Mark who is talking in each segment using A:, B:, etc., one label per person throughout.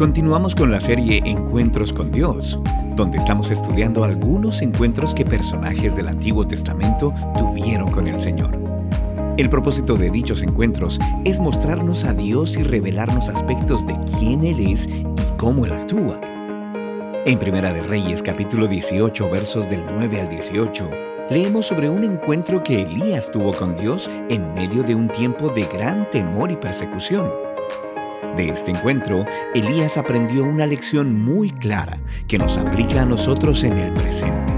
A: Continuamos con la serie Encuentros con Dios, donde estamos estudiando algunos encuentros que personajes del Antiguo Testamento tuvieron con el Señor. El propósito de dichos encuentros es mostrarnos a Dios y revelarnos aspectos de quién Él es y cómo Él actúa. En Primera de Reyes capítulo 18 versos del 9 al 18, leemos sobre un encuentro que Elías tuvo con Dios en medio de un tiempo de gran temor y persecución. De este encuentro, Elías aprendió una lección muy clara que nos aplica a nosotros en el presente.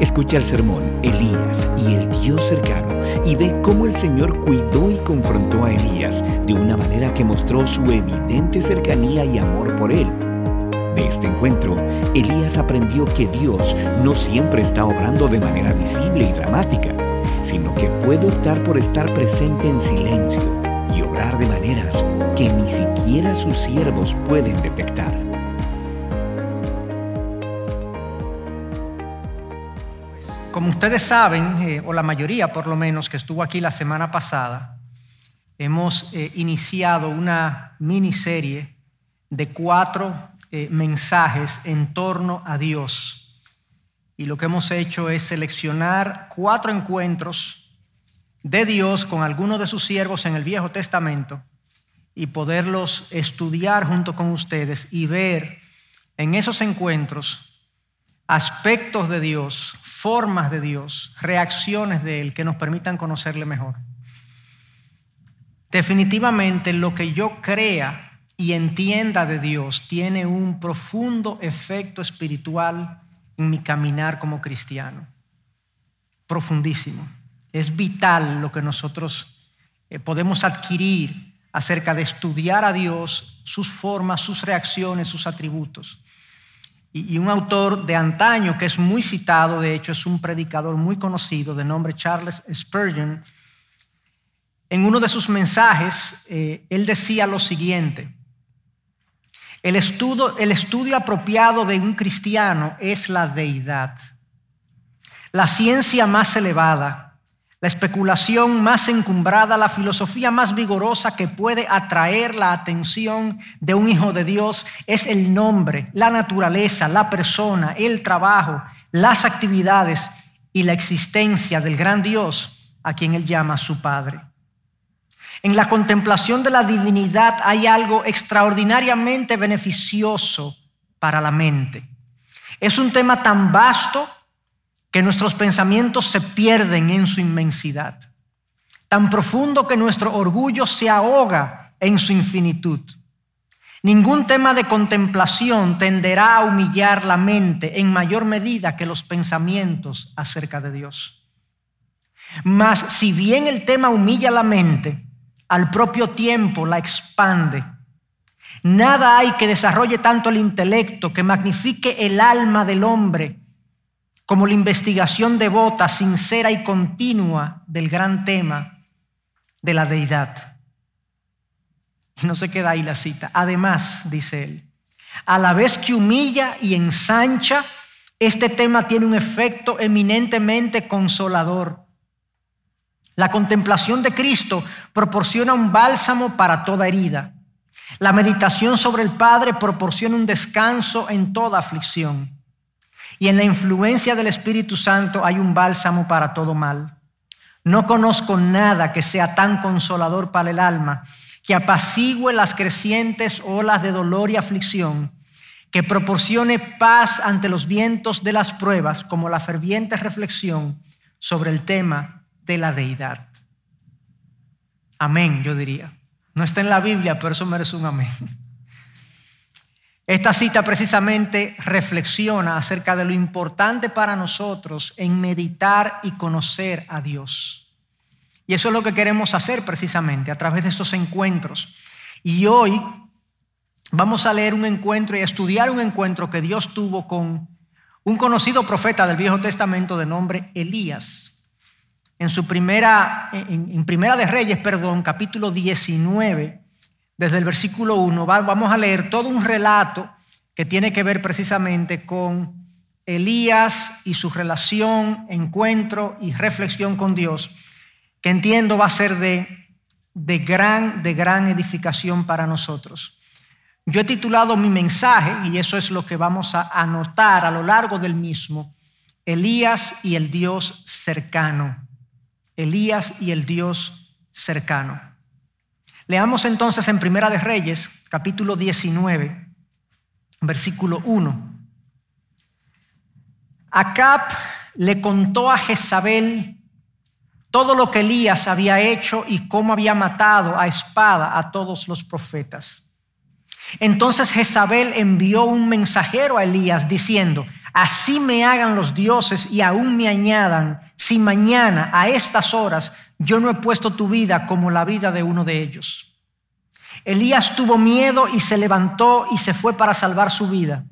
A: Escucha el sermón Elías y el Dios cercano y ve cómo el Señor cuidó y confrontó a Elías de una manera que mostró su evidente cercanía y amor por él. De este encuentro, Elías aprendió que Dios no siempre está obrando de manera visible y dramática, sino que puede optar por estar presente en silencio y obrar de maneras que ni siquiera sus siervos pueden detectar.
B: Como ustedes saben, eh, o la mayoría por lo menos que estuvo aquí la semana pasada, hemos eh, iniciado una miniserie de cuatro eh, mensajes en torno a Dios. Y lo que hemos hecho es seleccionar cuatro encuentros de Dios con algunos de sus siervos en el Viejo Testamento y poderlos estudiar junto con ustedes y ver en esos encuentros aspectos de Dios, formas de Dios, reacciones de Él que nos permitan conocerle mejor. Definitivamente lo que yo crea y entienda de Dios tiene un profundo efecto espiritual en mi caminar como cristiano. Profundísimo. Es vital lo que nosotros eh, podemos adquirir acerca de estudiar a Dios, sus formas, sus reacciones, sus atributos. Y, un autor de antaño que es muy citado, de hecho es un predicador muy conocido de nombre Charles Spurgeon, en uno de sus mensajes, eh, él decía lo siguiente, el estudio, el estudio apropiado de un cristiano es la deidad. La ciencia más elevada, la especulación más encumbrada, la filosofía más vigorosa que puede atraer la atención de un hijo de Dios es el nombre, la naturaleza, la persona, el trabajo, las actividades y la existencia del gran Dios a quien él llama su Padre. En la contemplación de la divinidad hay algo extraordinariamente beneficioso para la mente. Es un tema tan vasto que nuestros pensamientos se pierden en su inmensidad, tan profundo que nuestro orgullo se ahoga en su infinitud. Ningún tema de contemplación tenderá a humillar la mente en mayor medida que los pensamientos acerca de Dios. Mas si bien el tema humilla la mente, al propio tiempo la expande. Nada hay que desarrolle tanto el intelecto, que magnifique el alma del hombre como la investigación devota, sincera y continua del gran tema de la deidad. No se queda ahí la cita. Además, dice él, a la vez que humilla y ensancha, este tema tiene un efecto eminentemente consolador. La contemplación de Cristo proporciona un bálsamo para toda herida. La meditación sobre el Padre proporciona un descanso en toda aflicción. Y en la influencia del Espíritu Santo hay un bálsamo para todo mal. No conozco nada que sea tan consolador para el alma, que apacigüe las crecientes olas de dolor y aflicción, que proporcione paz ante los vientos de las pruebas, como la ferviente reflexión sobre el tema de la deidad. Amén, yo diría. No está en la Biblia, pero eso merece un amén. Esta cita precisamente reflexiona acerca de lo importante para nosotros en meditar y conocer a Dios. Y eso es lo que queremos hacer precisamente a través de estos encuentros. Y hoy vamos a leer un encuentro y a estudiar un encuentro que Dios tuvo con un conocido profeta del Viejo Testamento de nombre Elías. En su primera, en, Primera de Reyes, perdón, capítulo 19, desde el versículo 1, vamos a leer todo un relato que tiene que ver precisamente con Elías y su relación, encuentro y reflexión con Dios, que entiendo va a ser de, de, gran, de gran edificación para nosotros. Yo he titulado mi mensaje, y eso es lo que vamos a anotar a lo largo del mismo, Elías y el Dios cercano. Elías y el Dios cercano. Leamos entonces en Primera de Reyes, capítulo 19, versículo 1. Acab le contó a Jezabel todo lo que Elías había hecho y cómo había matado a espada a todos los profetas. Entonces Jezabel envió un mensajero a Elías diciendo, así me hagan los dioses y aún me añadan, si mañana a estas horas yo no he puesto tu vida como la vida de uno de ellos. Elías tuvo miedo y se levantó y se fue para salvar su vida.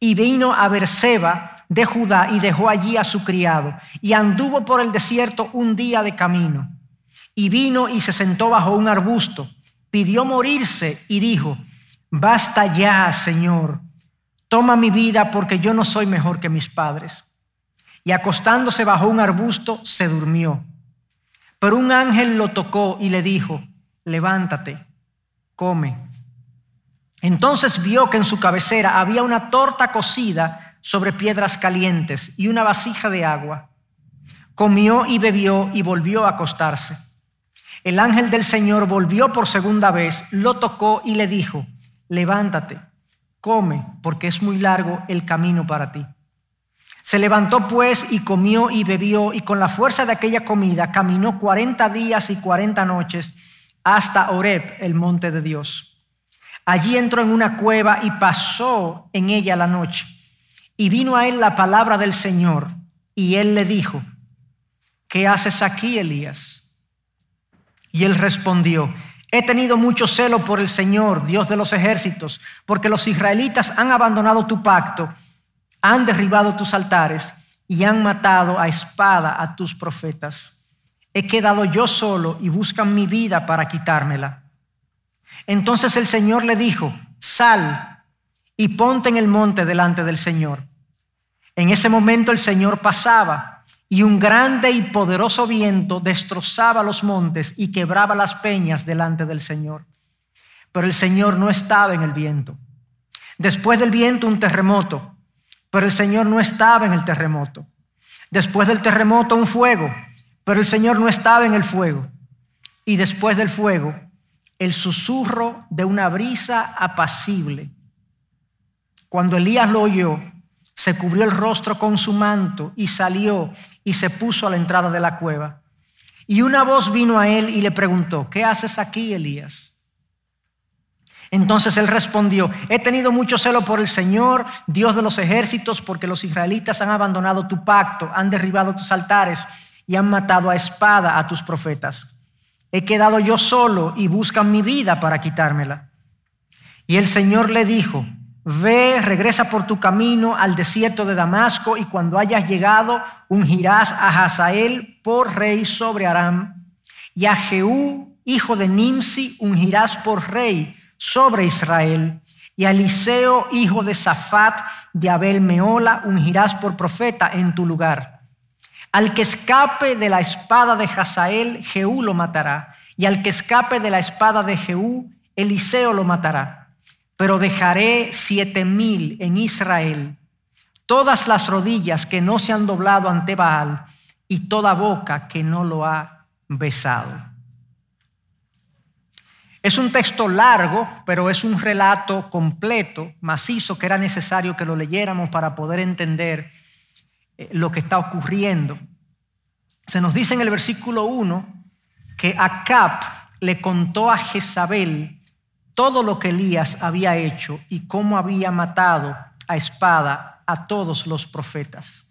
B: Y vino a Berseba de Judá y dejó allí a su criado. Y anduvo por el desierto un día de camino. Y vino y se sentó bajo un arbusto. Pidió morirse y dijo, basta ya, Señor toma mi vida porque yo no soy mejor que mis padres. Y acostándose bajo un arbusto, se durmió. Pero un ángel lo tocó y le dijo, levántate, come. Entonces vio que en su cabecera había una torta cocida sobre piedras calientes y una vasija de agua. Comió y bebió y volvió a acostarse. El ángel del Señor volvió por segunda vez, lo tocó y le dijo, levántate come, porque es muy largo el camino para ti. Se levantó pues y comió y bebió y con la fuerza de aquella comida caminó cuarenta días y cuarenta noches hasta Oreb, el monte de Dios. Allí entró en una cueva y pasó en ella la noche. Y vino a él la palabra del Señor y él le dijo, ¿qué haces aquí, Elías? Y él respondió, He tenido mucho celo por el Señor, Dios de los ejércitos, porque los israelitas han abandonado tu pacto, han derribado tus altares y han matado a espada a tus profetas. He quedado yo solo y buscan mi vida para quitármela. Entonces el Señor le dijo, sal y ponte en el monte delante del Señor. En ese momento el Señor pasaba y un grande y poderoso viento destrozaba los montes y quebraba las peñas delante del Señor. Pero el Señor no estaba en el viento. Después del viento un terremoto, pero el Señor no estaba en el terremoto. Después del terremoto un fuego, pero el Señor no estaba en el fuego. Y después del fuego el susurro de una brisa apacible. Cuando Elías lo oyó, se cubrió el rostro con su manto y salió y se puso a la entrada de la cueva. Y una voz vino a él y le preguntó, ¿qué haces aquí, Elías? Entonces él respondió, he tenido mucho celo por el Señor, Dios de los ejércitos, porque los israelitas han abandonado tu pacto, han derribado tus altares y han matado a espada a tus profetas. He quedado yo solo y buscan mi vida para quitármela. Y el Señor le dijo, Ve, regresa por tu camino al desierto de Damasco y cuando hayas llegado ungirás a Hazael por rey sobre Aram y a Jehú, hijo de Nimsi, ungirás por rey sobre Israel y a Eliseo, hijo de Safat de Abel Meola, ungirás por profeta en tu lugar. Al que escape de la espada de Hazael, Jehú lo matará y al que escape de la espada de Jehú, Eliseo lo matará pero dejaré siete mil en Israel, todas las rodillas que no se han doblado ante Baal y toda boca que no lo ha besado. Es un texto largo, pero es un relato completo, macizo, que era necesario que lo leyéramos para poder entender eh, lo que está ocurriendo. Se nos dice en el versículo 1 que Acab le contó a Jezabel todo lo que Elías había hecho y cómo había matado a espada a todos los profetas.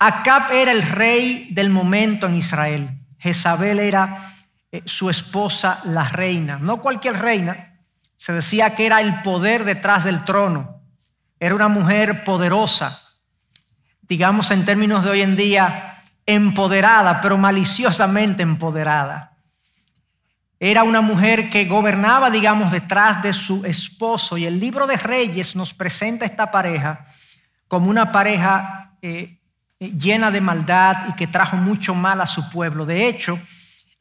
B: Acab era el rey del momento en Israel. Jezabel era eh, su esposa, la reina. No cualquier reina. Se decía que era el poder detrás del trono. Era una mujer poderosa. Digamos en términos de hoy en día, empoderada, pero maliciosamente empoderada. Era una mujer que gobernaba, digamos, detrás de su esposo. Y el libro de Reyes nos presenta esta pareja como una pareja eh, llena de maldad y que trajo mucho mal a su pueblo. De hecho,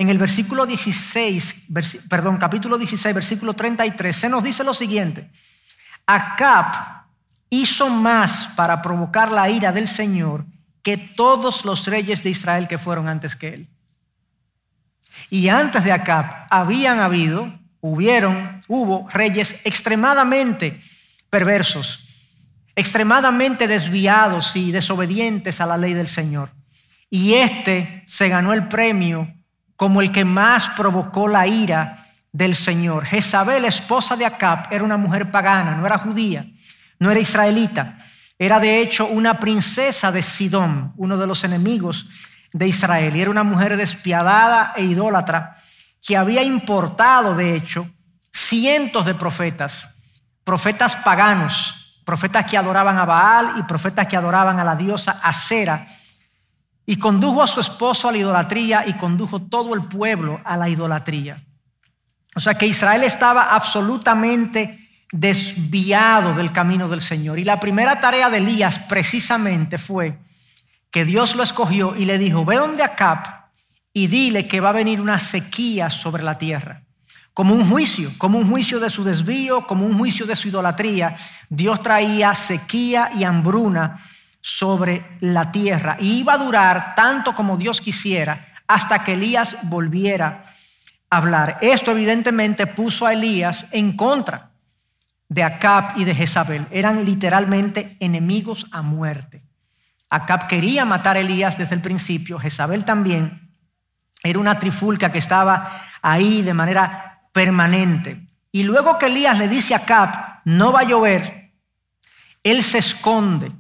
B: en el versículo 16, perdón, capítulo 16, versículo 33, se nos dice lo siguiente. Acab hizo más para provocar la ira del Señor que todos los reyes de Israel que fueron antes que él. Y antes de Acab habían habido, hubieron, hubo reyes extremadamente perversos, extremadamente desviados y desobedientes a la ley del Señor. Y este se ganó el premio como el que más provocó la ira del Señor. Jezabel, esposa de Acab, era una mujer pagana, no era judía, no era israelita. Era de hecho una princesa de Sidón, uno de los enemigos de Israel. Y era una mujer despiadada e idólatra que había importado, de hecho, cientos de profetas, profetas paganos, profetas que adoraban a Baal y profetas que adoraban a la diosa Acera y condujo a su esposo a la idolatría y condujo todo el pueblo a la idolatría. O sea que Israel estaba absolutamente desviado del camino del Señor. Y la primera tarea de Elías precisamente fue que Dios lo escogió y le dijo, ve donde Acab y dile que va a venir una sequía sobre la tierra. Como un juicio, como un juicio de su desvío, como un juicio de su idolatría, Dios traía sequía y hambruna sobre la tierra. Y iba a durar tanto como Dios quisiera hasta que Elías volviera a hablar. Esto evidentemente puso a Elías en contra de Acab y de Jezabel. Eran literalmente enemigos a muerte. Acab quería matar a Elías desde el principio, Jezabel también. Era una trifulca que estaba ahí de manera permanente. Y luego que Elías le dice a Acab, no va a llover, él se esconde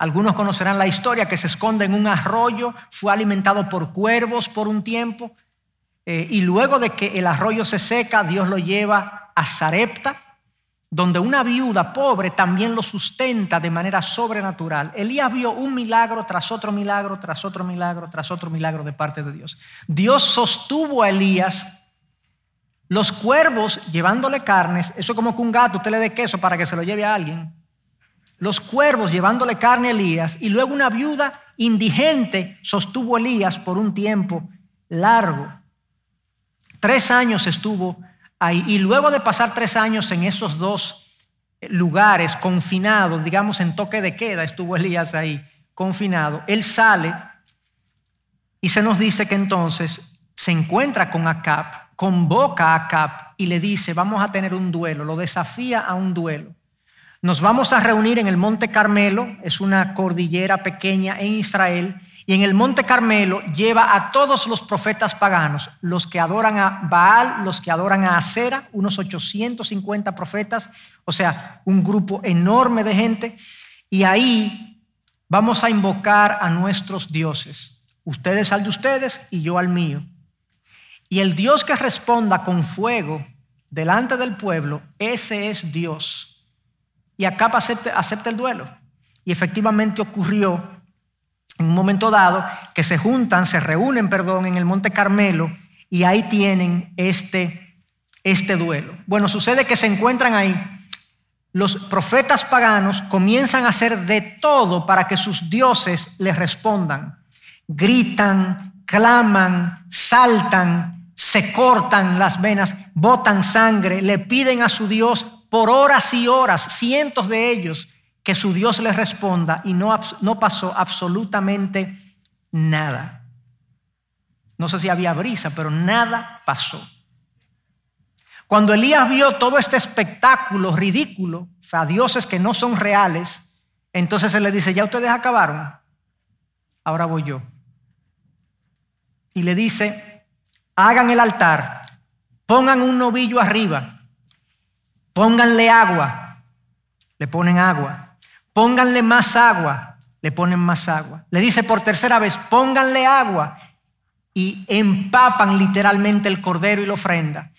B: algunos conocerán la historia que se esconde en un arroyo, fue alimentado por cuervos por un tiempo, eh, y luego de que el arroyo se seca, Dios lo lleva a Sarepta, donde una viuda pobre también lo sustenta de manera sobrenatural. Elías vio un milagro tras otro milagro, tras otro milagro, tras otro milagro de parte de Dios. Dios sostuvo a Elías. Los cuervos llevándole carnes, eso es como que un gato usted le dé queso para que se lo lleve a alguien los cuervos llevándole carne a Elías y luego una viuda indigente sostuvo a Elías por un tiempo largo. Tres años estuvo ahí y luego de pasar tres años en esos dos lugares confinados, digamos en toque de queda, estuvo Elías ahí confinado. Él sale y se nos dice que entonces se encuentra con Acab, convoca a Acab y le dice, vamos a tener un duelo, lo desafía a un duelo. Nos vamos a reunir en el Monte Carmelo, es una cordillera pequeña en Israel, y en el Monte Carmelo lleva a todos los profetas paganos, los que adoran a Baal, los que adoran a Acera, unos 850 profetas, o sea, un grupo enorme de gente, y ahí vamos a invocar a nuestros dioses, ustedes al de ustedes y yo al mío. Y el Dios que responda con fuego delante del pueblo, ese es Dios y Acab acepta, el duelo. Y efectivamente ocurrió en un momento dado que se juntan, se reúnen, perdón, en el Monte Carmelo y ahí tienen este, este duelo. Bueno, sucede que se encuentran ahí. Los profetas paganos comienzan a hacer de todo para que sus dioses les respondan. Gritan, claman, saltan, se cortan las venas, botan sangre, le piden a su Dios por horas y horas, cientos de ellos, que su Dios les responda y no, no pasó absolutamente nada. No sé si había brisa, pero nada pasó. Cuando Elías vio todo este espectáculo ridículo, a dioses que no son reales, entonces él le dice, ya ustedes acabaron, ahora voy yo. Y le dice, hagan el altar, pongan un novillo arriba Pónganle agua, le ponen agua. Pónganle más agua, le ponen más agua. Le dice por tercera vez, pónganle agua y empapan literalmente el cordero y la ofrenda.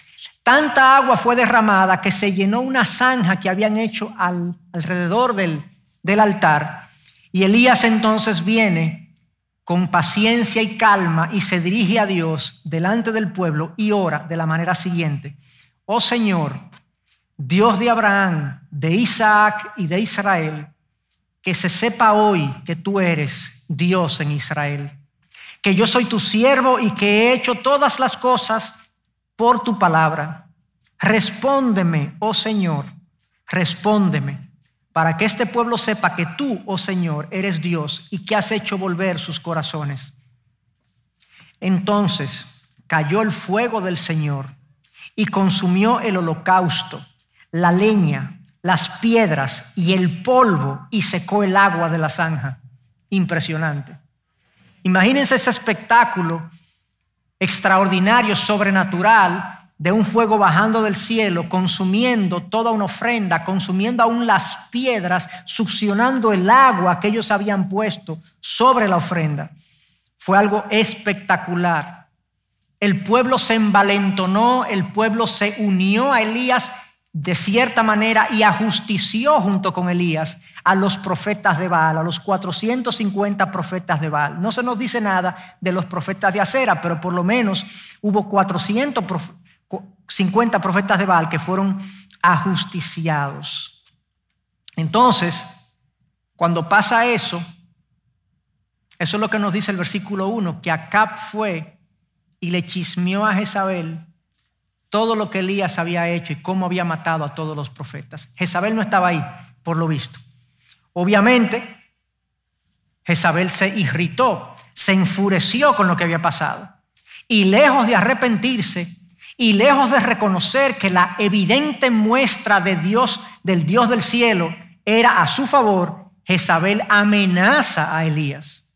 B: Tanta agua fue derramada que se llenó una zanja que habían hecho alrededor del, del altar. Y Elías entonces viene con paciencia y calma y se dirige a Dios delante del pueblo y ora de la manera siguiente. Oh Señor, Dios de Abraham, de Isaac y de Israel, que se sepa hoy que tú eres Dios en Israel, que yo soy tu siervo y que he hecho todas las cosas por tu palabra. Respóndeme, oh Señor, respóndeme, para que este pueblo sepa que tú, oh Señor, eres Dios y que has hecho volver sus corazones. Entonces cayó el fuego del Señor y consumió el holocausto, la leña, las piedras y el polvo y secó el agua de la zanja. Impresionante. Imagínense ese espectáculo extraordinario, sobrenatural, de un fuego bajando del cielo, consumiendo toda una ofrenda, consumiendo aún las piedras, succionando el agua que ellos habían puesto sobre la ofrenda. Fue algo espectacular. El pueblo se envalentonó, el pueblo se unió a Elías de cierta manera y ajustició junto con Elías a los profetas de Baal, a los 450 profetas de Baal. No se nos dice nada de los profetas de Acera, pero por lo menos hubo 450 profetas de Baal que fueron ajusticiados. Entonces, cuando pasa eso, eso es lo que nos dice el versículo 1, que Acab fue y le chismeó a Jezabel todo lo que Elías había hecho y cómo había matado a todos los profetas. Jezabel no estaba ahí, por lo visto. Obviamente, Jezabel se irritó, se enfureció con lo que había pasado. Y lejos de arrepentirse y lejos de reconocer que la evidente muestra de Dios, del Dios del cielo, era a su favor, Jezabel amenaza a Elías.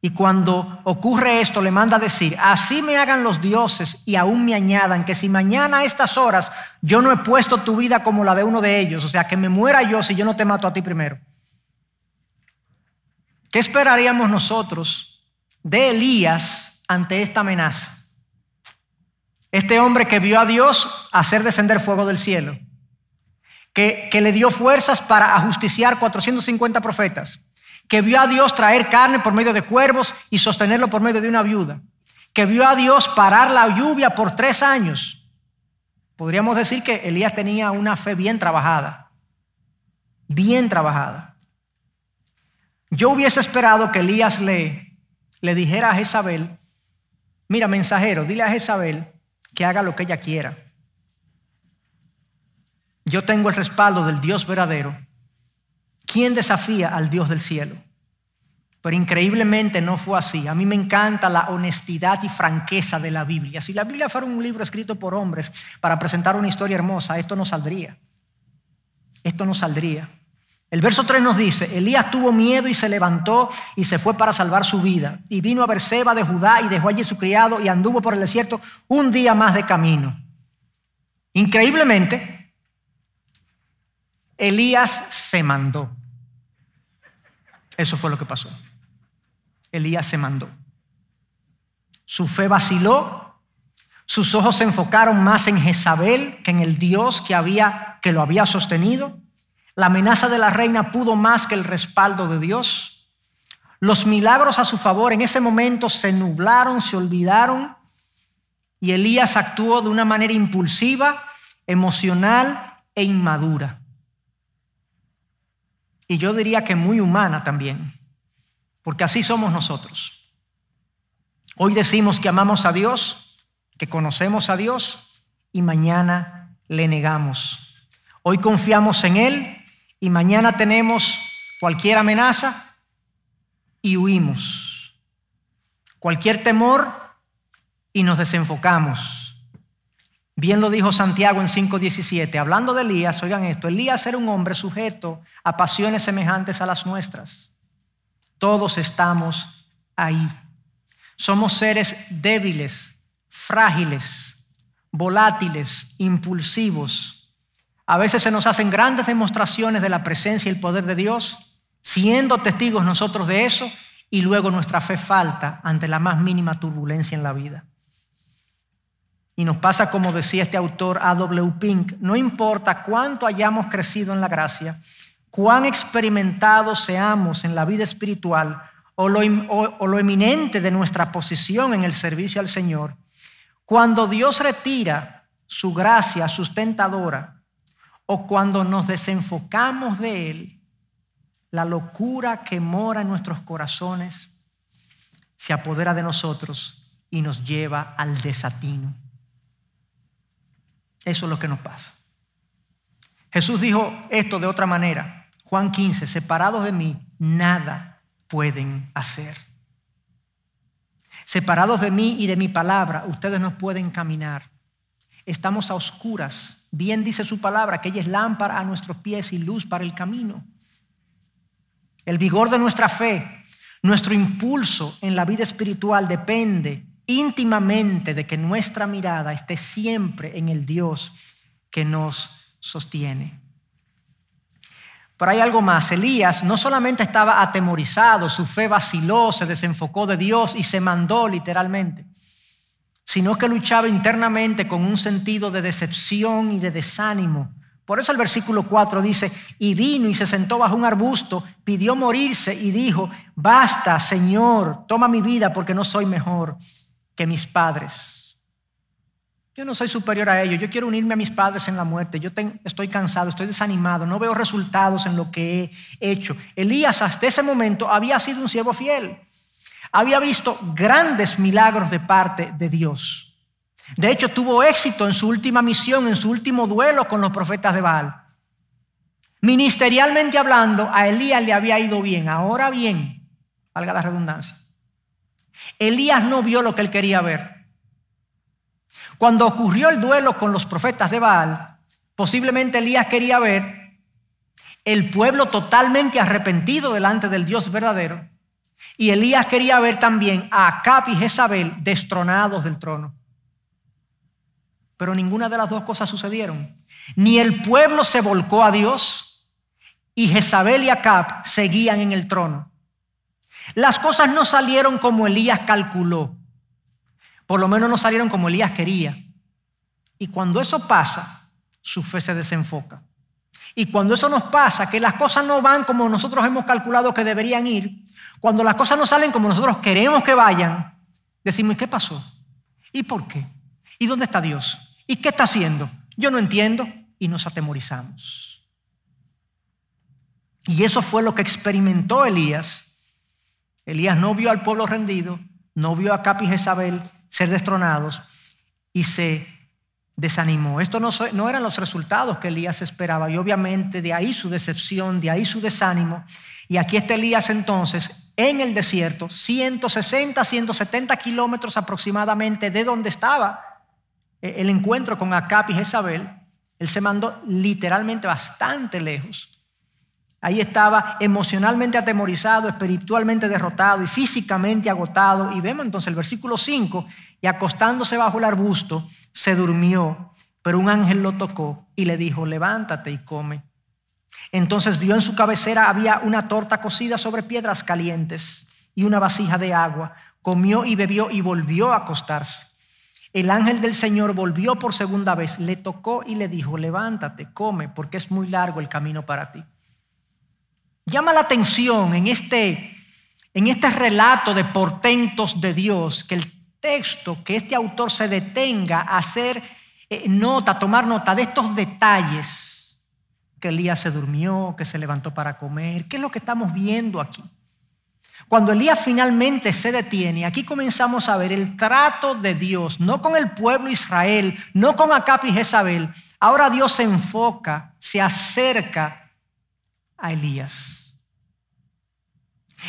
B: Y cuando ocurre esto, le manda a decir, así me hagan los dioses y aún me añadan que si mañana a estas horas yo no he puesto tu vida como la de uno de ellos, o sea, que me muera yo si yo no te mato a ti primero. ¿Qué esperaríamos nosotros de Elías ante esta amenaza? Este hombre que vio a Dios hacer descender fuego del cielo, que, que le dio fuerzas para ajusticiar 450 profetas que vio a Dios traer carne por medio de cuervos y sostenerlo por medio de una viuda, que vio a Dios parar la lluvia por tres años. Podríamos decir que Elías tenía una fe bien trabajada, bien trabajada. Yo hubiese esperado que Elías le, le dijera a Jezabel, mira mensajero, dile a Jezabel que haga lo que ella quiera. Yo tengo el respaldo del Dios verdadero ¿Quién desafía al Dios del cielo? Pero increíblemente no fue así. A mí me encanta la honestidad y franqueza de la Biblia. Si la Biblia fuera un libro escrito por hombres para presentar una historia hermosa, esto no saldría. Esto no saldría. El verso 3 nos dice, Elías tuvo miedo y se levantó y se fue para salvar su vida. Y vino a Berseba de Judá y dejó allí su criado y anduvo por el desierto un día más de camino. Increíblemente, Elías se mandó. Eso fue lo que pasó. Elías se mandó. Su fe vaciló, sus ojos se enfocaron más en Jezabel que en el Dios que, había, que lo había sostenido. La amenaza de la reina pudo más que el respaldo de Dios. Los milagros a su favor en ese momento se nublaron, se olvidaron y Elías actuó de una manera impulsiva, emocional e inmadura y yo diría que muy humana también, porque así somos nosotros. Hoy decimos que amamos a Dios, que conocemos a Dios y mañana le negamos. Hoy confiamos en Él y mañana tenemos cualquier amenaza y huimos. Cualquier temor y nos desenfocamos. Bien lo dijo Santiago en 5.17. Hablando de Elías, oigan esto, Elías era un hombre sujeto a pasiones semejantes a las nuestras. Todos estamos ahí. Somos seres débiles, frágiles, volátiles, impulsivos. A veces se nos hacen grandes demostraciones de la presencia y el poder de Dios, siendo testigos nosotros de eso, y luego nuestra fe falta ante la más mínima turbulencia en la vida. Y nos pasa como decía este autor A.W. Pink, no importa cuánto hayamos crecido en la gracia, cuán experimentados seamos en la vida espiritual o lo, o lo eminente de nuestra posición en el servicio al Señor, cuando Dios retira su gracia sustentadora o cuando nos desenfocamos de Él, la locura que mora en nuestros corazones se apodera de nosotros y nos lleva al desatino. Eso es lo que nos pasa. Jesús dijo esto de otra manera. Juan 15, separados de mí, nada pueden hacer. Separados de mí y de mi palabra, ustedes no pueden caminar. Estamos a oscuras. Bien dice su palabra, que ella es lámpara a nuestros pies y luz para el camino. El vigor de nuestra fe, nuestro impulso en la vida espiritual depende íntimamente de que nuestra mirada esté siempre en el Dios que nos sostiene. Pero hay algo más. Elías no solamente estaba atemorizado, su fe vaciló, se desenfocó de Dios y se mandó literalmente, sino que luchaba internamente con un sentido de decepción y de desánimo por eso el versículo 4 dice, y vino y se sentó bajo un arbusto, pidió morirse y dijo, basta, Señor, toma mi vida porque no soy mejor que mis padres. Yo no soy superior a ellos, yo quiero unirme a mis padres en la muerte, yo estoy cansado, estoy desanimado, no veo resultados en lo que he hecho. Elías hasta ese momento había sido un siervo fiel, había visto grandes milagros de parte de Dios. De hecho, tuvo éxito en su última misión, en su último duelo con los profetas de Baal. Ministerialmente hablando, a Elías le había ido bien. Ahora bien, valga la redundancia, Elías no vio lo que él quería ver. Cuando ocurrió el duelo con los profetas de Baal, posiblemente Elías quería ver el pueblo totalmente arrepentido delante del Dios verdadero. Y Elías quería ver también a Acab y Jezabel destronados del trono. Pero ninguna de las dos cosas sucedieron. Ni el pueblo se volcó a Dios y Jezabel y Acab seguían en el trono. Las cosas no salieron como Elías calculó. Por lo menos no salieron como Elías quería. Y cuando eso pasa, su fe se desenfoca. Y cuando eso nos pasa, que las cosas no van como nosotros hemos calculado que deberían ir, cuando las cosas no salen como nosotros queremos que vayan, decimos, ¿y qué pasó? ¿Y por qué? ¿Y dónde está Dios? ¿Y qué está haciendo? Yo no entiendo y nos atemorizamos. Y eso fue lo que experimentó Elías. Elías no vio al pueblo rendido, no vio a Capi y Jezabel ser destronados y se desanimó. Esto no, no, eran los resultados que Elías esperaba y obviamente de ahí su decepción, de ahí su desánimo. Y aquí está Elías entonces en el desierto, 160, 170 kilómetros aproximadamente de donde estaba eh, el encuentro con Acap y Jezabel, él se mandó literalmente bastante lejos. Ahí estaba emocionalmente atemorizado, espiritualmente derrotado y físicamente agotado. Y vemos entonces el versículo 5, y acostándose bajo el arbusto, se durmió, pero un ángel lo tocó y le dijo, levántate y come. Entonces vio en su cabecera había una torta cocida sobre piedras calientes y una vasija de agua. Comió y bebió y volvió a acostarse. El ángel del Señor volvió por segunda vez, le tocó y le dijo, levántate, come, porque es muy largo el camino para ti. Llama la atención en este, en este relato de portentos de Dios, que el texto, que este autor se detenga a hacer eh, nota, tomar nota de estos detalles, que Elías se durmió, que se levantó para comer, ¿qué es lo que estamos viendo aquí? Cuando Elías finalmente se detiene, aquí comenzamos a ver el trato de Dios, no con el pueblo Israel, no con Acap y Jezabel. Ahora Dios se enfoca, se acerca a Elías.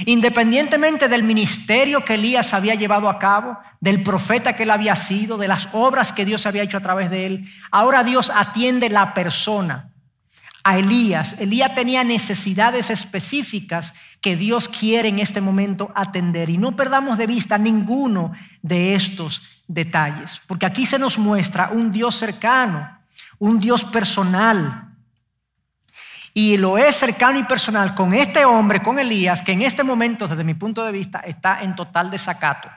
B: Independientemente del ministerio que Elías había llevado a cabo, del profeta que él había sido, de las obras que Dios había hecho a través de él, ahora Dios atiende la persona a Elías. Elías tenía necesidades específicas que Dios quiere en este momento atender. Y no perdamos de vista ninguno de estos detalles, porque aquí se nos muestra un Dios cercano, un Dios personal. Y lo es cercano y personal con este hombre, con Elías, que en este momento, desde mi punto de vista, está en total desacato.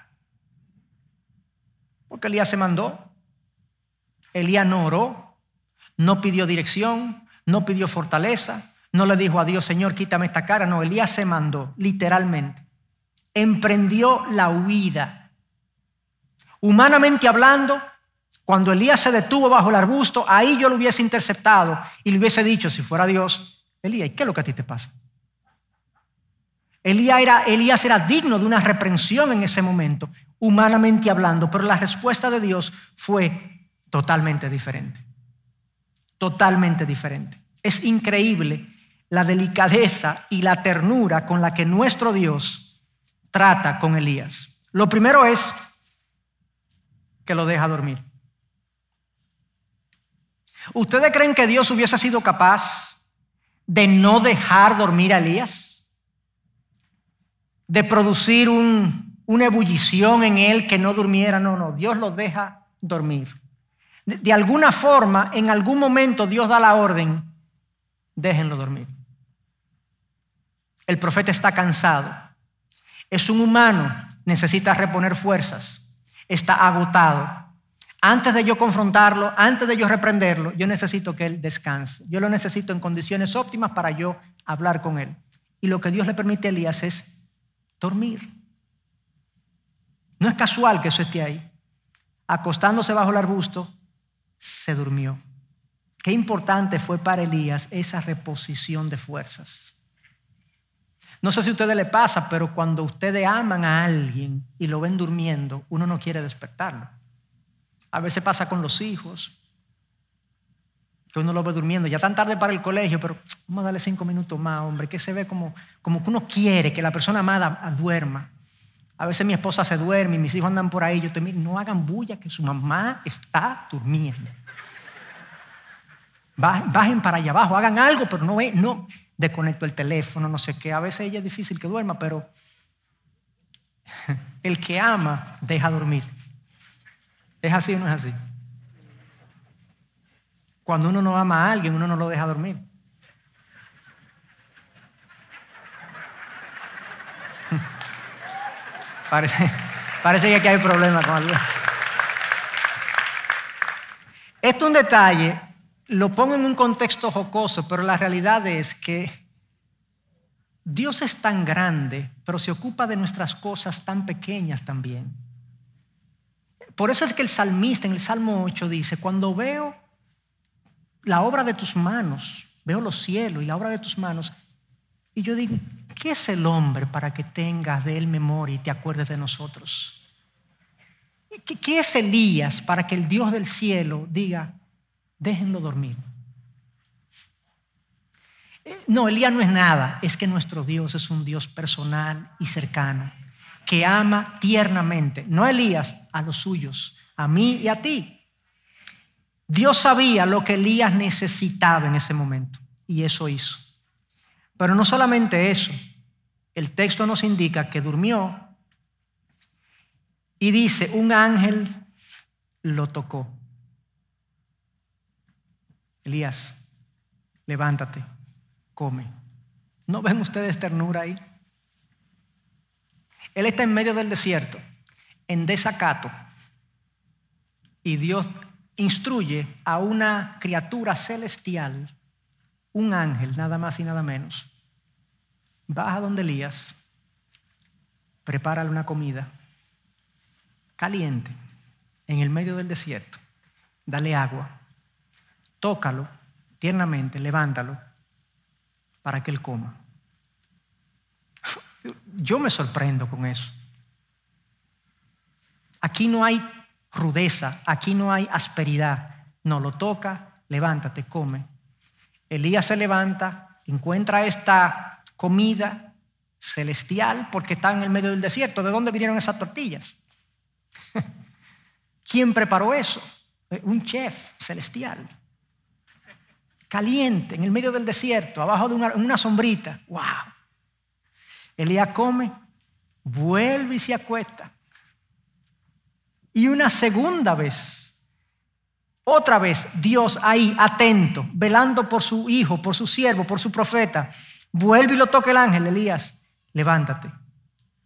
B: Porque Elías se mandó, Elías no oró, no pidió dirección, no pidió fortaleza, no le dijo a Dios, Señor, quítame esta cara. No, Elías se mandó, literalmente. Emprendió la huida. Humanamente hablando, cuando Elías se detuvo bajo el arbusto, ahí yo lo hubiese interceptado y le hubiese dicho, si fuera Dios, Elías, ¿qué es lo que a ti te pasa? Elías era, Elías era digno de una reprensión en ese momento, humanamente hablando, pero la respuesta de Dios fue totalmente diferente. Totalmente diferente. Es increíble la delicadeza y la ternura con la que nuestro Dios trata con Elías. Lo primero es que lo deja dormir. ¿Ustedes creen que Dios hubiese sido capaz de no dejar dormir a Elías? De producir una ebullición en él que no durmiera. No, no, Dios lo deja dormir. De, de alguna forma, en algún momento Dios da la orden, déjenlo dormir. El profeta está cansado. Es un humano, necesita reponer fuerzas. Está agotado antes de yo confrontarlo, antes de yo reprenderlo, yo necesito que él descanse. Yo lo necesito en condiciones óptimas para yo hablar con él. Y lo que Dios le permite a Elías es dormir. No es casual que eso esté ahí. Acostándose bajo el arbusto, se durmió. Qué importante fue para Elías esa reposición de fuerzas. No sé si a ustedes le pasa, pero cuando ustedes aman a alguien y lo ven durmiendo, uno no quiere despertarlo. A veces pasa con los hijos, que uno lo ve durmiendo, ya tan tarde para el colegio, pero vamos a darle cinco minutos más, hombre, que se ve como, como que uno quiere que la persona amada duerma. A veces mi esposa se duerme y mis hijos andan por ahí, yo te no hagan bulla que su mamá está durmiendo. Bajen para allá abajo, hagan algo, pero no, no desconecto el teléfono, no sé qué. A veces ella es difícil que duerma, pero el que ama deja dormir. ¿Es así o no es así? Cuando uno no ama a alguien, uno no lo deja dormir. Parece, parece que aquí hay problemas con algo. Esto es un detalle, lo pongo en un contexto jocoso, pero la realidad es que Dios es tan grande, pero se ocupa de nuestras cosas tan pequeñas también. Por eso es que el salmista en el Salmo 8 dice, cuando veo la obra de tus manos, veo los cielos y la obra de tus manos, y yo digo, ¿qué es el hombre para que tengas de él memoria y te acuerdes de nosotros? ¿Qué, es Elías para que el Dios del cielo diga, déjenlo dormir? Eh, no, Elías no es nada, es que nuestro Dios es un Dios personal y cercano que ama tiernamente, no Elías, a los suyos, a mí y a ti. Dios sabía lo que Elías necesitaba en ese momento y eso hizo. Pero no solamente eso, el texto nos indica que durmió y dice, un ángel lo tocó. Elías, levántate, come. ¿No ven ustedes ternura ahí? Él está en medio del desierto, en desacato, y Dios instruye a una criatura celestial, un ángel, nada más y nada menos. Baja donde Elías, prepárale una comida caliente en el medio del desierto, dale agua, tócalo tiernamente, levántalo para que él coma. Yo me sorprendo con eso. Aquí no hay rudeza, aquí no hay asperidad. No lo toca, levántate, come. Elías se levanta, encuentra esta comida celestial porque está en el medio del desierto. ¿De dónde vinieron esas tortillas? ¿Quién preparó eso? Un chef celestial. Caliente, en el medio del desierto, abajo de una, una sombrita. ¡Wow! Elías come, vuelve y se acuesta. Y una segunda vez, otra vez, Dios ahí, atento, velando por su hijo, por su siervo, por su profeta, vuelve y lo toca el ángel, Elías, levántate,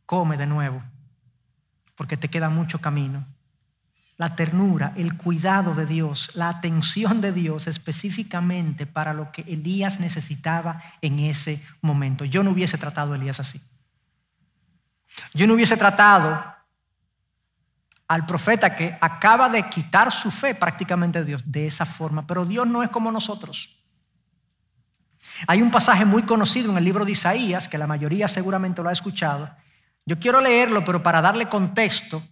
B: come de nuevo, porque te queda mucho camino. La ternura, el cuidado de Dios, la atención de Dios específicamente para lo que Elías necesitaba en ese momento. Yo no hubiese tratado a Elías así. Yo no hubiese tratado al profeta que acaba de quitar su fe prácticamente de Dios de esa forma. Pero Dios no es como nosotros. Hay un pasaje muy conocido en el libro de Isaías, que la mayoría seguramente lo ha escuchado. Yo quiero leerlo, pero para darle contexto,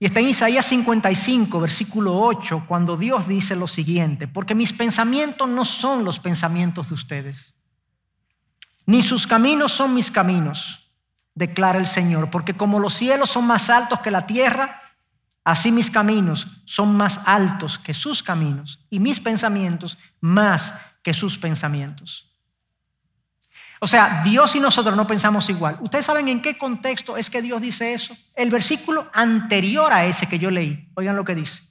B: y está en Isaías 55, versículo 8, cuando Dios dice lo siguiente, porque mis pensamientos no son los pensamientos de ustedes, ni sus caminos son mis caminos, declara el Señor, porque como los cielos son más altos que la tierra, así mis caminos son más altos que sus caminos, y mis pensamientos más que sus pensamientos. O sea, Dios y nosotros no pensamos igual. ¿Ustedes saben en qué contexto es que Dios dice eso? El versículo anterior a ese que yo leí. Oigan lo que dice.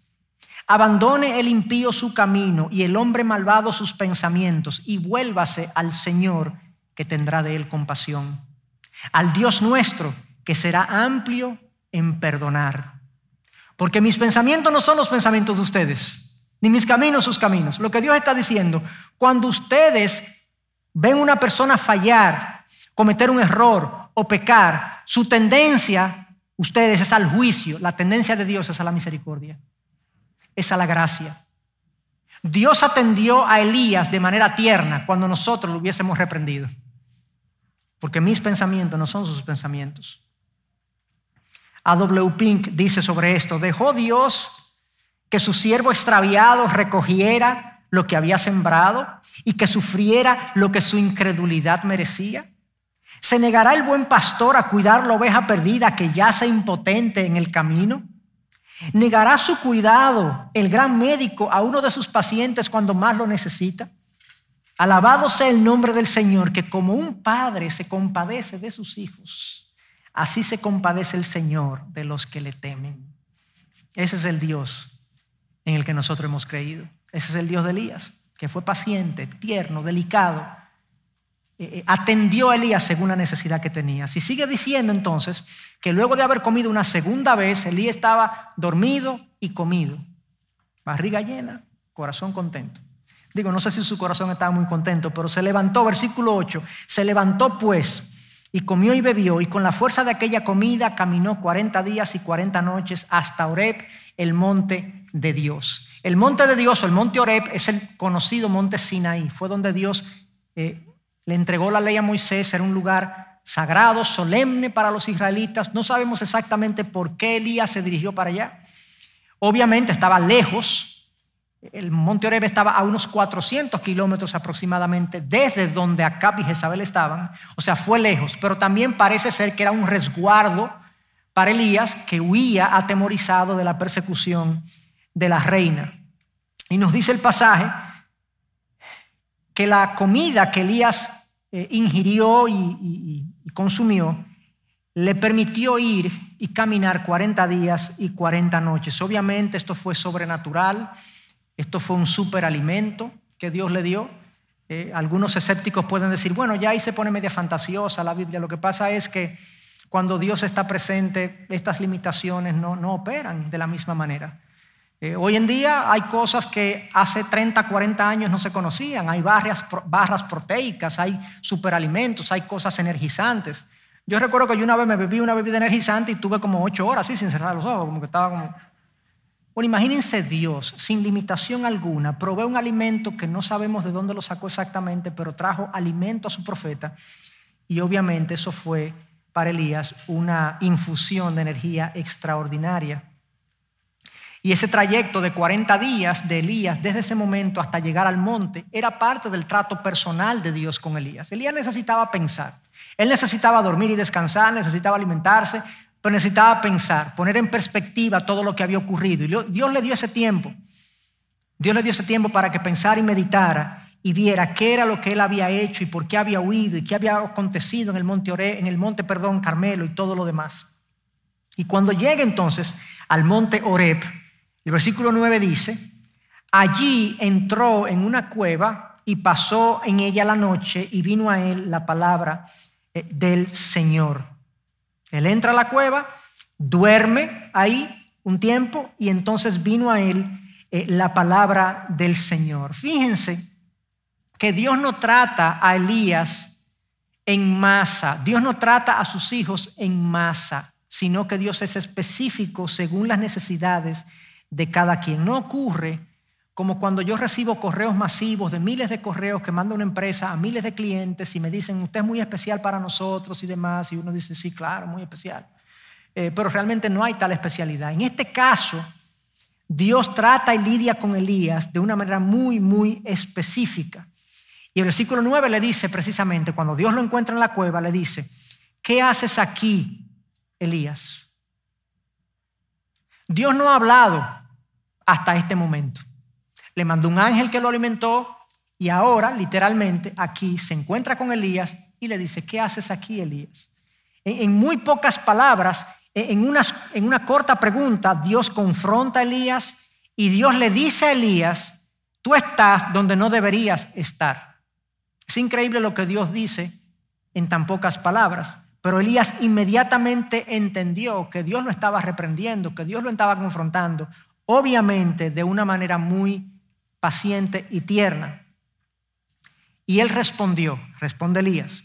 B: Abandone el impío su camino y el hombre malvado sus pensamientos y vuélvase al Señor que tendrá de él compasión. Al Dios nuestro que será amplio en perdonar. Porque mis pensamientos no son los pensamientos de ustedes, ni mis caminos sus caminos. Lo que Dios está diciendo, cuando ustedes ven una persona fallar, cometer un error o pecar, su tendencia, ustedes, es al juicio. La tendencia de Dios es a la misericordia, es a la gracia. Dios atendió a Elías de manera tierna cuando nosotros lo hubiésemos reprendido. Porque mis pensamientos no son sus pensamientos. A.W. Pink dice sobre esto, dejó Dios que su siervo extraviado recogiera lo que había sembrado y que sufriera lo que su incredulidad merecía? ¿Se negará el buen pastor a cuidar la oveja perdida que yace impotente en el camino? ¿Negará su cuidado el gran médico a uno de sus pacientes cuando más lo necesita? Alabado sea el nombre del Señor, que como un padre se compadece de sus hijos, así se compadece el Señor de los que le temen. Ese es el Dios en el que nosotros hemos creído. Ese es el Dios de Elías, que fue paciente, tierno, delicado. Eh, eh, atendió a Elías según la necesidad que tenía. Si sigue diciendo entonces que luego de haber comido una segunda vez, Elías estaba dormido y comido. Barriga llena, corazón contento. Digo, no sé si su corazón estaba muy contento, pero se levantó, versículo 8, se levantó pues y comió y bebió y con la fuerza de aquella comida caminó 40 días y 40 noches hasta Oreb, el monte de Dios. El monte de Dios o el monte Oreb es el conocido monte Sinaí. Fue donde Dios eh, le entregó la ley a Moisés. Era un lugar sagrado, solemne para los israelitas. No sabemos exactamente por qué Elías se dirigió para allá. Obviamente estaba lejos. El monte Oreb estaba a unos 400 kilómetros aproximadamente desde donde Acab y Jezabel estaban. O sea, fue lejos. Pero también parece ser que era un resguardo para Elías que huía atemorizado de la persecución de la reina. Y nos dice el pasaje que la comida que Elías eh, ingirió y, consumió le permitió ir y caminar 40 días y 40 noches. Obviamente esto fue sobrenatural, esto fue un superalimento que Dios le dio. Eh, algunos escépticos pueden decir, bueno, ya ahí se pone media fantasiosa la Biblia. Lo que pasa es que cuando Dios está presente, estas limitaciones no, no operan de la misma manera. Eh, hoy en día hay cosas que hace 30, 40 años no se conocían. Hay barras, barras proteicas, hay superalimentos, hay cosas energizantes. Yo recuerdo que yo una vez me bebí una bebida energizante y tuve como ocho horas así sin cerrar los ojos, como que estaba como... Bueno, imagínense Dios, sin limitación alguna, provee un alimento que no sabemos de dónde lo sacó exactamente, pero trajo alimento a su profeta. Y obviamente eso fue para Elías una infusión de energía extraordinaria. Y ese trayecto de 40 días de Elías, desde ese momento hasta llegar al monte, era parte del trato personal de Dios con Elías. Elías necesitaba pensar. Él necesitaba dormir y descansar, necesitaba alimentarse, pero necesitaba pensar, poner en perspectiva todo lo que había ocurrido. Y Dios le dio ese tiempo. Dios le dio ese tiempo para que pensara y meditara y viera qué era lo que él había hecho y por qué había huido y qué había acontecido en el monte en el monte, perdón, Carmelo y todo lo demás. Y cuando llegue entonces al monte Oreb, el versículo 9 dice, allí entró en una cueva y pasó en ella la noche y vino a él la palabra eh, del Señor. Él entra a la cueva, duerme ahí un tiempo y entonces vino a él eh, la palabra del Señor. Fíjense que Dios no trata a Elías en masa, Dios no trata a sus hijos en masa, sino que Dios es específico según las necesidades de cada quien. No ocurre como cuando yo recibo correos masivos de miles de correos que manda una empresa a miles de clientes y me dicen, usted es muy especial para nosotros y demás, y uno dice, sí, claro, muy especial. Eh, pero realmente no hay tal especialidad. En este caso, Dios trata y lidia con Elías de una manera muy, muy específica. Y el versículo 9 le dice precisamente, cuando Dios lo encuentra en la cueva, le dice, ¿qué haces aquí, Elías? Dios no ha hablado hasta este momento. Le mandó un ángel que lo alimentó y ahora, literalmente, aquí se encuentra con Elías y le dice, ¿qué haces aquí, Elías? En, muy pocas palabras, en una, en una corta pregunta, Dios confronta a Elías y Dios le dice a Elías, tú estás donde no deberías estar. Es increíble lo que Dios dice en tan pocas palabras. Pero Elías inmediatamente entendió que Dios lo estaba reprendiendo, que Dios lo estaba confrontando, obviamente de una manera muy paciente y tierna. Y él respondió, responde Elías,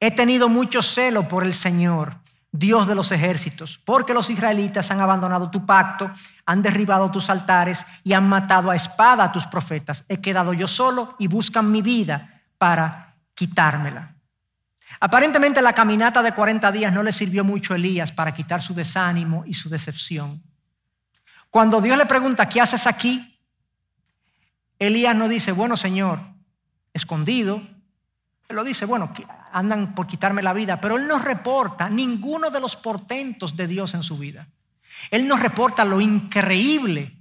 B: he tenido mucho celo por el Señor, Dios de los ejércitos, porque los israelitas han abandonado tu pacto, han derribado tus altares y han matado a espada a tus profetas. He quedado yo solo y buscan mi vida para quitármela. Aparentemente la caminata de 40 días no le sirvió mucho a Elías para quitar su desánimo y su decepción. Cuando Dios le pregunta, ¿qué haces aquí? Elías no dice, bueno Señor, escondido. Él lo dice, bueno, andan por quitarme la vida, pero él no reporta ninguno de los portentos de Dios en su vida. Él nos reporta lo increíble,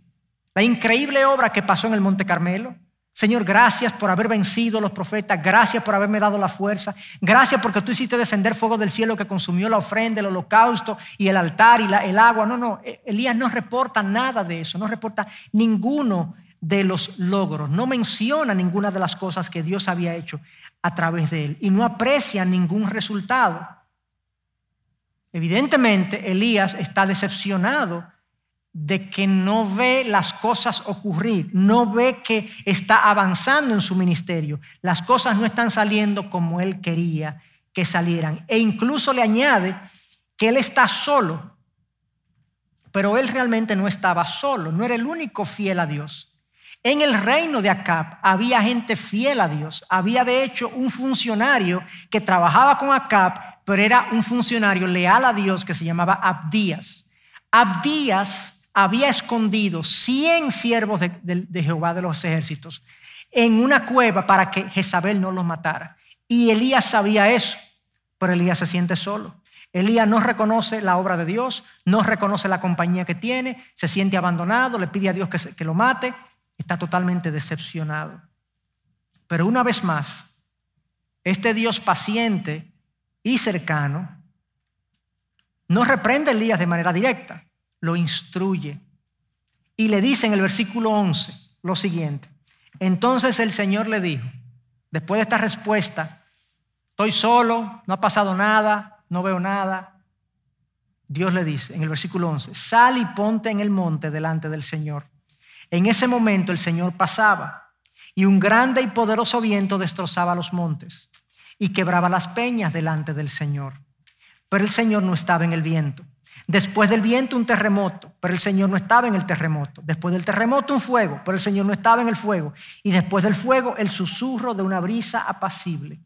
B: la increíble obra que pasó en el Monte Carmelo, Señor, gracias por haber vencido a los profetas, gracias por haberme dado la fuerza, gracias porque tú hiciste descender fuego del cielo que consumió la ofrenda, el holocausto y el altar y el agua. No, no, e, Elías no reporta nada de eso, no reporta ninguno de los logros, no menciona ninguna de las cosas que Dios había hecho a través de él y no aprecia ningún resultado. Evidentemente, Elías está decepcionado de que no ve las cosas ocurrir, no ve que está avanzando en su ministerio. Las cosas no están saliendo como él quería que salieran. E incluso le añade que él está solo, pero él realmente no estaba solo, no era el único fiel a Dios. En el reino de Acab había gente fiel a Dios. Había de hecho un funcionario que trabajaba con Acab, pero era un funcionario leal a Dios que se llamaba Abdías. Abdías había escondido 100 siervos de, Jehová de los ejércitos en una cueva para que Jezabel no los matara. Y Elías sabía eso, pero Elías se siente solo. Elías no reconoce la obra de Dios, no reconoce la compañía que tiene, se siente abandonado, le pide a Dios que, que lo mate, está totalmente decepcionado. Pero una vez más, este Dios paciente y cercano no reprende a Elías de manera directa, lo instruye. Y le dice en el versículo 11 lo siguiente. Entonces el Señor le dijo, después de esta respuesta, estoy solo, no ha pasado nada, no veo nada. Dios le dice en el versículo 11, sal y ponte en el monte delante del Señor. En ese momento el Señor pasaba y un grande y poderoso viento destrozaba los montes y quebraba las peñas delante del Señor. Pero el Señor no estaba en el viento. Después del viento un terremoto, pero el Señor no estaba en el terremoto. Después del terremoto un fuego, pero el Señor no estaba en el fuego. Y después del fuego el susurro de una brisa apacible.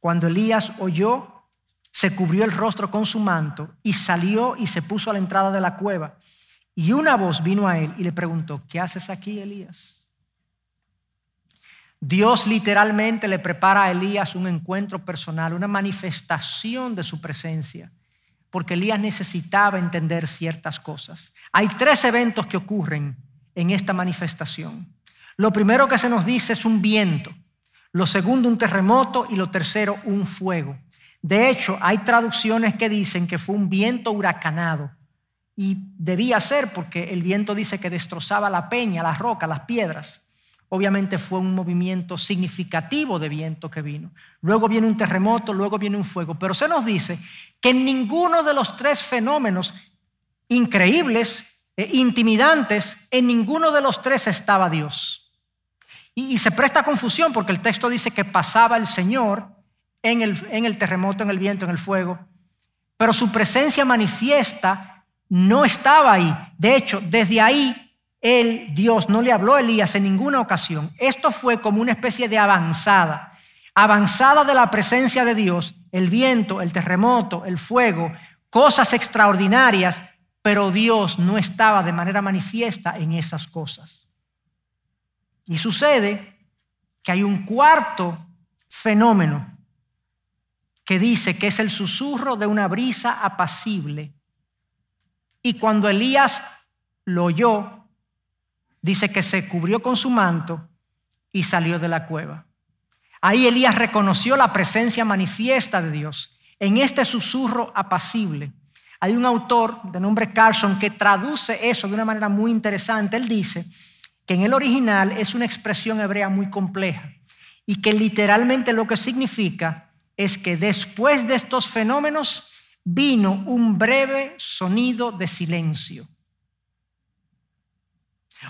B: Cuando Elías oyó, se cubrió el rostro con su manto y salió y se puso a la entrada de la cueva. Y una voz vino a él y le preguntó, ¿qué haces aquí, Elías? Dios literalmente le prepara a Elías un encuentro personal, una manifestación de su presencia porque Elías necesitaba entender ciertas cosas. Hay tres eventos que ocurren en esta manifestación. Lo primero que se nos dice es un viento, lo segundo un terremoto y lo tercero un fuego. De hecho, hay traducciones que dicen que fue un viento huracanado y debía ser porque el viento dice que destrozaba la peña, la roca, las piedras. Obviamente fue un movimiento significativo de viento que vino. Luego viene un terremoto, luego viene un fuego. Pero se nos dice que en ninguno de los tres fenómenos increíbles, e intimidantes, en ninguno de los tres estaba Dios. Y, se presta confusión porque el texto dice que pasaba el Señor en el terremoto, en el viento, en el fuego. Pero su presencia manifiesta no estaba ahí. De hecho, desde ahí él, Dios, no le habló a Elías en ninguna ocasión. Esto fue como una especie de avanzada, avanzada de la presencia de Dios, el viento, el terremoto, el fuego, cosas extraordinarias, pero Dios no estaba de manera manifiesta en esas cosas. Y sucede que hay un cuarto fenómeno que dice que es el susurro de una brisa apacible. Y cuando Elías lo oyó, dice que se cubrió con su manto y salió de la cueva. Ahí Elías reconoció la presencia manifiesta de Dios en este susurro apacible. Hay un autor de nombre Carson que traduce eso de una manera muy interesante. Él dice que en el original es una expresión hebrea muy compleja y que literalmente lo que significa es que después de estos fenómenos vino un breve sonido de silencio.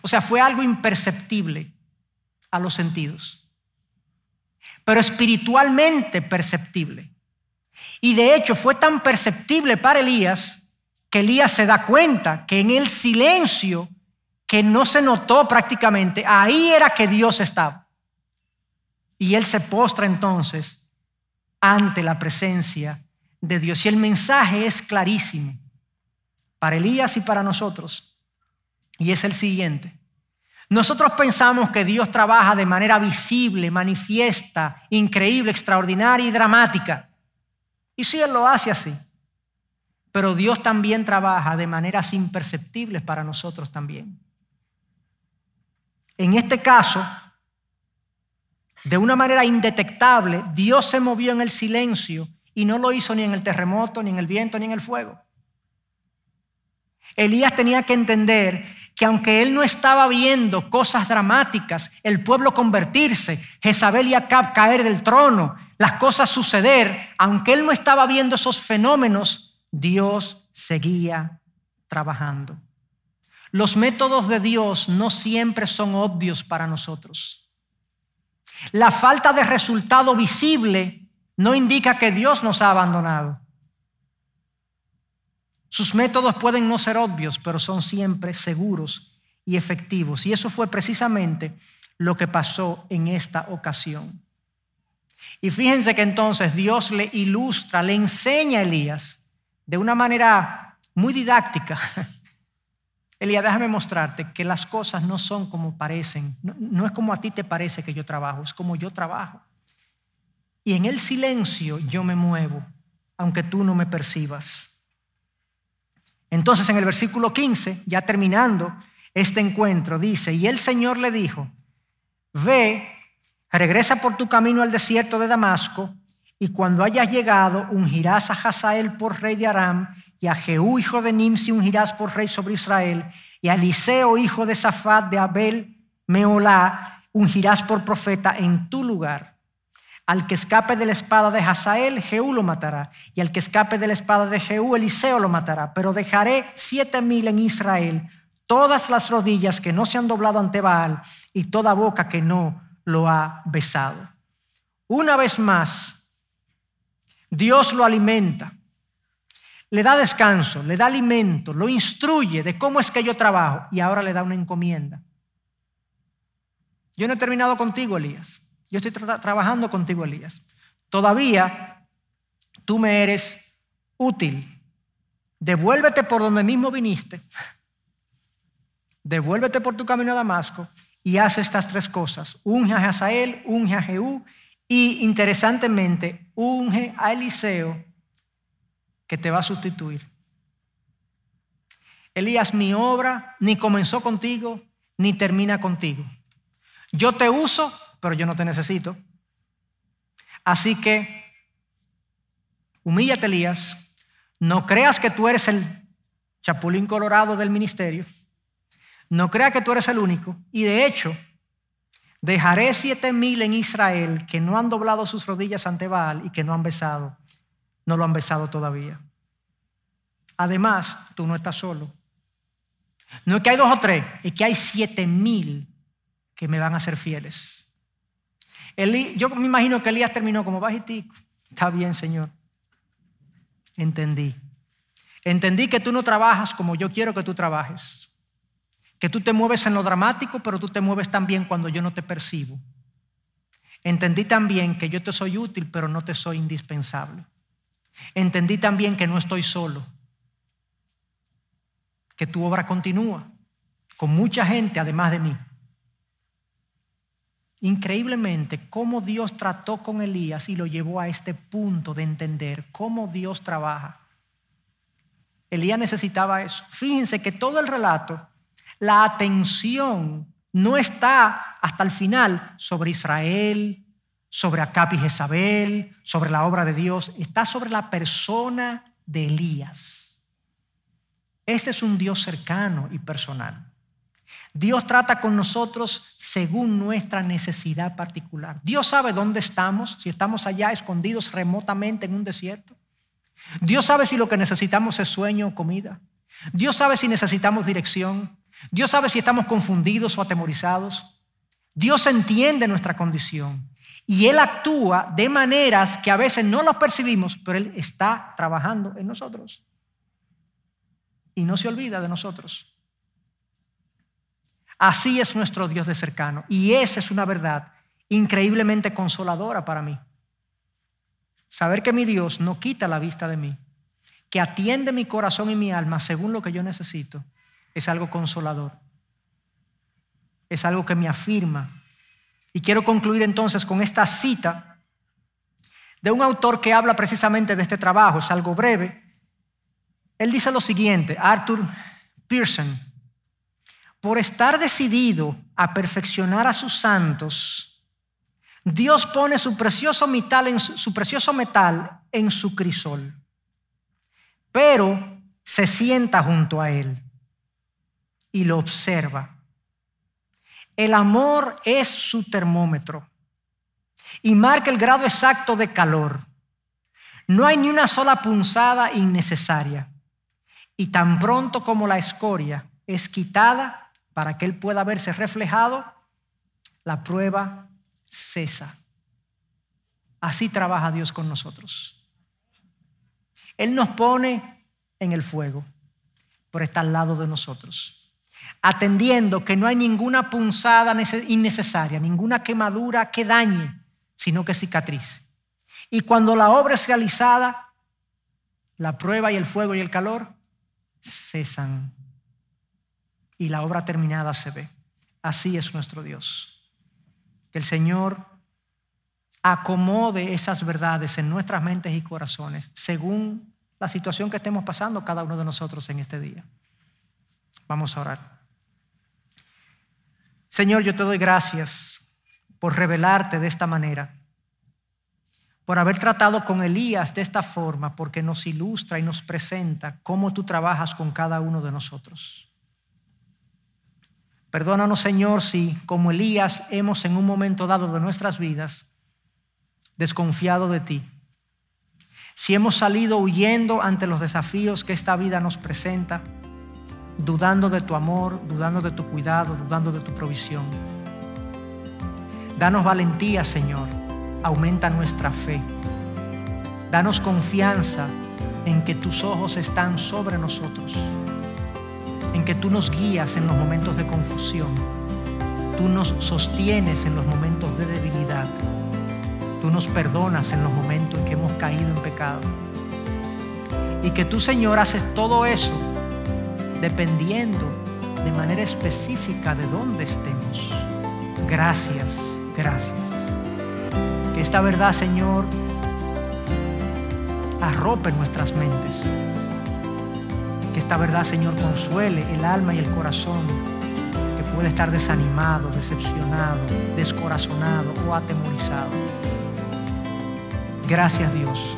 B: O sea, fue algo imperceptible a los sentidos, pero espiritualmente perceptible. Y de hecho fue tan perceptible para Elías que Elías se da cuenta que en el silencio que no se notó prácticamente, ahí era que Dios estaba. Y él se postra entonces ante la presencia de Dios. Y el mensaje es clarísimo para Elías y para nosotros. Y es el siguiente. Nosotros pensamos que Dios trabaja de manera visible, manifiesta, increíble, extraordinaria y dramática. Y sí, Él lo hace así. Pero Dios también trabaja de maneras imperceptibles para nosotros también. En este caso, de una manera indetectable, Dios se movió en el silencio y no lo hizo ni en el terremoto, ni en el viento, ni en el fuego. Elías tenía que entender que aunque él no estaba viendo cosas dramáticas, el pueblo convertirse, Jezabel y Acab caer del trono, las cosas suceder, aunque él no estaba viendo esos fenómenos, Dios seguía trabajando. Los métodos de Dios no siempre son obvios para nosotros. La falta de resultado visible no indica que Dios nos ha abandonado. Sus métodos pueden no ser obvios, pero son siempre seguros y efectivos. Y eso fue precisamente lo que pasó en esta ocasión. Y fíjense que entonces Dios le ilustra, le enseña a Elías de una manera muy didáctica. Elías, déjame mostrarte que las cosas no son como parecen. No, es como a ti te parece que yo trabajo, es como yo trabajo. Y en el silencio yo me muevo, aunque tú no me percibas. Entonces en el versículo 15, ya terminando este encuentro, dice, y el Señor le dijo, ve, regresa por tu camino al desierto de Damasco, y cuando hayas llegado, ungirás a Hazael por rey de Aram, y a Jehú, hijo de Nimsi, ungirás por rey sobre Israel, y a Eliseo, hijo de Safat de Abel Meolá, ungirás por profeta en tu lugar. Al que escape de la espada de Hazael, Jehú lo matará. Y al que escape de la espada de Jehú, Eliseo lo matará. Pero dejaré siete mil en Israel, todas las rodillas que no se han doblado ante Baal y toda boca que no lo ha besado. Una vez más, Dios lo alimenta, le da descanso, le da alimento, lo instruye de cómo es que yo trabajo y ahora le da una encomienda. Yo no he terminado contigo, Elías. Yo estoy trabajando contigo, Elías. Todavía tú me eres útil. Devuélvete por donde mismo viniste. Devuélvete por tu camino a Damasco y haz estas tres cosas. Unge a Hazael, unge a Jehú y interesantemente unge a Eliseo que te va a sustituir. Elías, mi obra ni comenzó contigo ni termina contigo. Yo te uso pero yo no te necesito. Así que, humíllate, Elías. No creas que tú eres el chapulín colorado del ministerio. No creas que tú eres el único. Y de hecho, dejaré siete mil en Israel que no han doblado sus rodillas ante Baal y que no han besado. No lo han besado todavía. Además, tú no estás solo. No es que hay dos o tres, es que hay siete mil que me van a ser fieles yo me imagino que Elías terminó como bajitico. Está bien, Señor. Entendí. Entendí que tú no trabajas como yo quiero que tú trabajes. que tú te mueves en lo dramático, pero tú te mueves también cuando yo no te percibo. Entendí también que yo te soy útil, pero no te soy indispensable. Entendí también que no estoy solo, que tu obra continúa con mucha gente además de mí. Increíblemente, cómo Dios trató con Elías y lo llevó a este punto de entender cómo Dios trabaja. Elías necesitaba eso. Fíjense que todo el relato, la atención no está hasta el final sobre Israel, sobre Acap y Jezabel, sobre la obra de Dios, está sobre la persona de Elías. Este es un Dios cercano y personal. Dios trata con nosotros según nuestra necesidad particular. Dios sabe dónde estamos, si estamos allá escondidos remotamente en un desierto. Dios sabe si lo que necesitamos es sueño o comida. Dios sabe si necesitamos dirección. Dios sabe si estamos confundidos o atemorizados. Dios entiende nuestra condición. Y Él actúa de maneras que a veces no lo percibimos, pero Él está trabajando en nosotros. Y no se olvida de nosotros. Así es nuestro Dios de cercano. Y esa es una verdad increíblemente consoladora para mí. Saber que mi Dios no quita la vista de mí, que atiende mi corazón y mi alma según lo que yo necesito, es algo consolador. Es algo que me afirma y quiero concluir entonces con esta cita de un autor que habla precisamente de este trabajo, es algo breve. Él dice lo siguiente, Arthur Pearson, por estar decidido a perfeccionar a sus santos, Dios pone su precioso metal en su, precioso metal en su crisol, pero se sienta junto a él y lo observa el amor es su termómetro y marca el grado exacto de calor. No hay ni una sola punzada innecesaria. Y tan pronto como la escoria es quitada para que él pueda verse reflejado, la prueba cesa. Así trabaja Dios con nosotros. Él nos pone en el fuego, pero está al lado de nosotros atendiendo que no hay ninguna punzada innecesaria, ninguna quemadura que dañe, sino que cicatriz. Y cuando la obra es realizada, la prueba y el fuego y el calor cesan y la obra terminada se ve. Así es nuestro Dios. Que el Señor acomode esas verdades en nuestras mentes y corazones según la situación que estemos pasando cada uno de nosotros en este día. Vamos a orar. Señor, yo te doy gracias por revelarte de esta manera, por haber tratado con Elías de esta forma, porque nos ilustra y nos presenta cómo tú trabajas con cada uno de nosotros. Perdónanos, Señor, si como Elías hemos en un momento dado de nuestras vidas desconfiado de ti. Si hemos salido huyendo ante los desafíos que esta vida nos presenta, dudando de tu amor, dudando de tu cuidado, dudando de tu provisión. Danos valentía, Señor. Aumenta nuestra fe. Danos confianza en que tus ojos están sobre nosotros. En que tú nos guías en los momentos de confusión. Tú nos sostienes en los momentos de debilidad. Tú nos perdonas en los momentos en que hemos caído en pecado. Y que tú, Señor, haces todo eso dependiendo de manera específica de dónde estemos. Gracias, gracias. Que esta verdad, Señor, arrope nuestras mentes. Que esta verdad, Señor, consuele el alma y el corazón que puede estar desanimado, decepcionado, descorazonado o atemorizado. Gracias, Dios